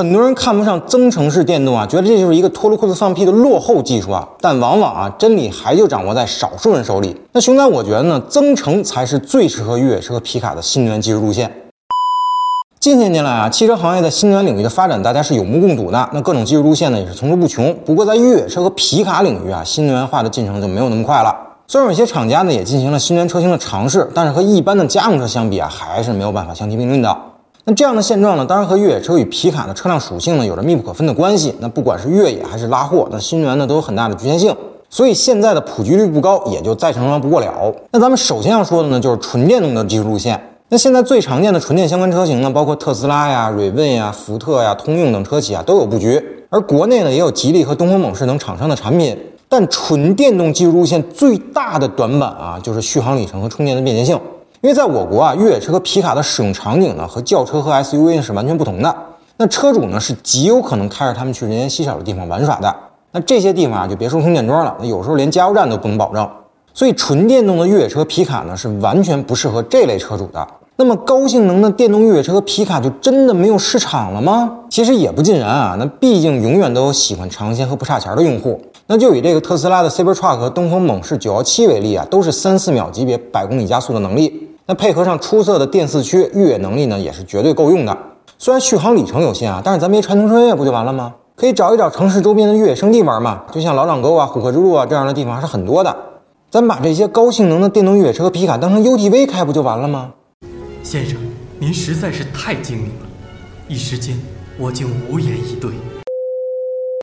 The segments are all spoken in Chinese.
很多人看不上增程式电动啊，觉得这就是一个脱了裤子放屁的落后技术啊。但往往啊，真理还就掌握在少数人手里。那熊仔，我觉得呢，增程才是最适合越野车和皮卡的新能源技术路线。近些年来啊，汽车行业在新能源领域的发展，大家是有目共睹的。那各种技术路线呢，也是层出不穷。不过在越野车和皮卡领域啊，新能源化的进程就没有那么快了。虽然有些厂家呢也进行了新能源车型的尝试，但是和一般的家用车相比啊，还是没有办法相提并论的。那这样的现状呢，当然和越野车与皮卡的车辆属性呢有着密不可分的关系。那不管是越野还是拉货，那新能源呢都有很大的局限性。所以现在的普及率不高，也就再成长不过了。那咱们首先要说的呢，就是纯电动的技术路线。那现在最常见的纯电相关车型呢，包括特斯拉呀、瑞问呀、福特呀、通用等车企啊都有布局，而国内呢也有吉利和东风猛士等厂商的产品。但纯电动技术路线最大的短板啊，就是续航里程和充电的便捷性。因为在我国啊，越野车和皮卡的使用场景呢，和轿车和 SUV 呢是完全不同的。那车主呢是极有可能开着它们去人烟稀少的地方玩耍的。那这些地方啊，就别说充电桩了，那有时候连加油站都不能保证。所以纯电动的越野车皮卡呢，是完全不适合这类车主的。那么高性能的电动越野车皮卡就真的没有市场了吗？其实也不尽然啊。那毕竟永远都有喜欢尝鲜和不差钱的用户。那就以这个特斯拉的 Cybertruck 和东风猛士917为例啊，都是三四秒级别百公里加速的能力。那配合上出色的电四驱，越野能力呢也是绝对够用的。虽然续航里程有限啊，但是咱没传统穿越不就完了吗？可以找一找城市周边的越野圣地玩嘛，就像老掌沟啊、虎克之路啊这样的地方还是很多的。咱把这些高性能的电动越野车皮卡当成 UTV 开不就完了吗？先生，您实在是太精明了，一时间我竟无言以对。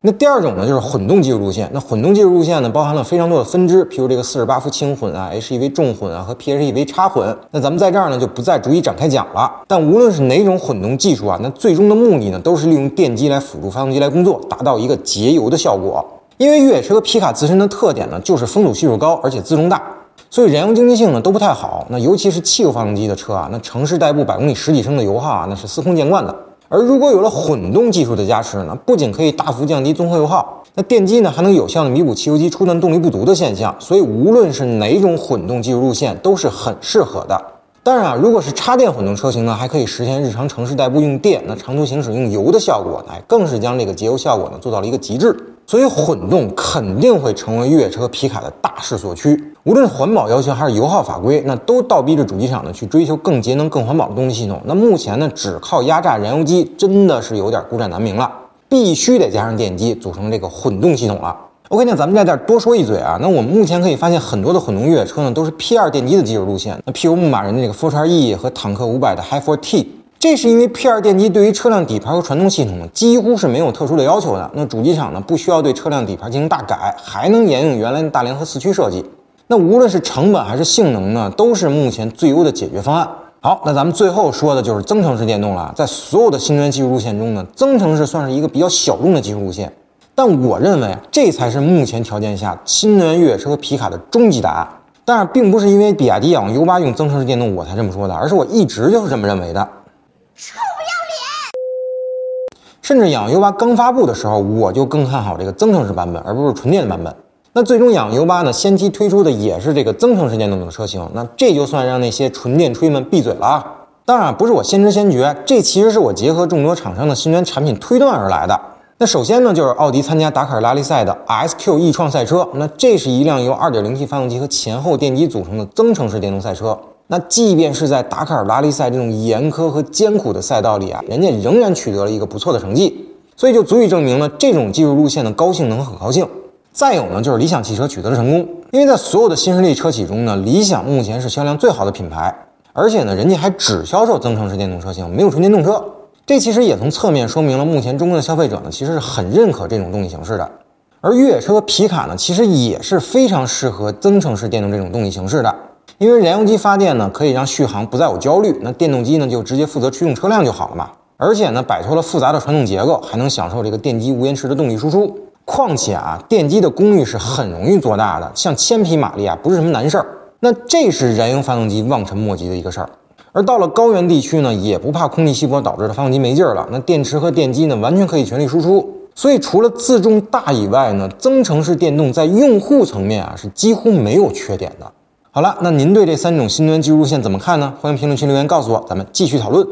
那第二种呢，就是混动技术路线。那混动技术路线呢，包含了非常多的分支，譬如这个四十八伏轻混啊、HEV 重混啊和 PHEV 插混。那咱们在这儿呢，就不再逐一展开讲了。但无论是哪种混动技术啊，那最终的目的呢，都是利用电机来辅助发动机来工作，达到一个节油的效果。因为越野车皮卡自身的特点呢，就是风阻系数高，而且自重大，所以燃油经济性呢都不太好。那尤其是汽油发动机的车啊，那城市代步百公里十几升的油耗啊，那是司空见惯的。而如果有了混动技术的加持呢，不仅可以大幅降低综合油耗，那电机呢还能有效的弥补汽油机初段动力不足的现象。所以无论是哪种混动技术路线都是很适合的。当然啊，如果是插电混动车型呢，还可以实现日常城市代步用电，那长途行驶用油的效果，哎，更是将这个节油效果呢做到了一个极致。所以混动肯定会成为越野车皮卡的大势所趋，无论是环保要求还是油耗法规，那都倒逼着主机厂呢去追求更节能、更环保的动力系统。那目前呢，只靠压榨燃油机真的是有点孤掌难鸣了，必须得加上电机组成这个混动系统了。OK，那咱们在这儿多说一嘴啊，那我们目前可以发现很多的混动越野车呢都是 P2 电机的技术路线，那譬如牧马人的这个 Fortran E 和坦克五百的 Hi4T。这是因为 P2 电机对于车辆底盘和传动系统呢，几乎是没有特殊的要求的。那主机厂呢，不需要对车辆底盘进行大改，还能沿用原来的大联合四驱设计。那无论是成本还是性能呢，都是目前最优的解决方案。好，那咱们最后说的就是增程式电动了。在所有的新能源技术路线中呢，增程式算是一个比较小众的技术路线。但我认为这才是目前条件下新能源越野车皮卡的终极答案。但是并不是因为比亚迪仰 U8 用增程式电动我才这么说的，而是我一直就是这么认为的。臭不要脸！甚至仰 U8 刚发布的时候，我就更看好这个增程式版本，而不是纯电的版本。那最终仰 U8 呢，先期推出的也是这个增程式电动的车型。那这就算让那些纯电吹们闭嘴了啊！当然不是我先知先觉，这其实是我结合众多厂商的新能源产品推断而来的。那首先呢，就是奥迪参加达喀尔拉力赛的 SQ e 创赛车。那这是一辆由 2.0T 发动机和前后电机组成的增程式电动赛车。那即便是在达喀尔拉力赛这种严苛和艰苦的赛道里啊，人家仍然取得了一个不错的成绩，所以就足以证明了这种技术路线的高性能和可靠性。再有呢，就是理想汽车取得了成功，因为在所有的新势力车企中呢，理想目前是销量最好的品牌，而且呢，人家还只销售增程式电动车型，没有纯电动车。这其实也从侧面说明了目前中国的消费者呢，其实是很认可这种动力形式的。而越野车皮卡呢，其实也是非常适合增程式电动这种动力形式的。因为燃油机发电呢，可以让续航不再有焦虑，那电动机呢就直接负责驱动车辆就好了嘛。而且呢，摆脱了复杂的传动结构，还能享受这个电机无延迟的动力输出。况且啊，电机的功率是很容易做大的，像千匹马力啊，不是什么难事儿。那这是燃油发动机望尘莫及的一个事儿。而到了高原地区呢，也不怕空气稀薄导致的发动机没劲儿了，那电池和电机呢，完全可以全力输出。所以除了自重大以外呢，增程式电动在用户层面啊，是几乎没有缺点的。好了，那您对这三种新能源技术路线怎么看呢？欢迎评论区留言告诉我，咱们继续讨论。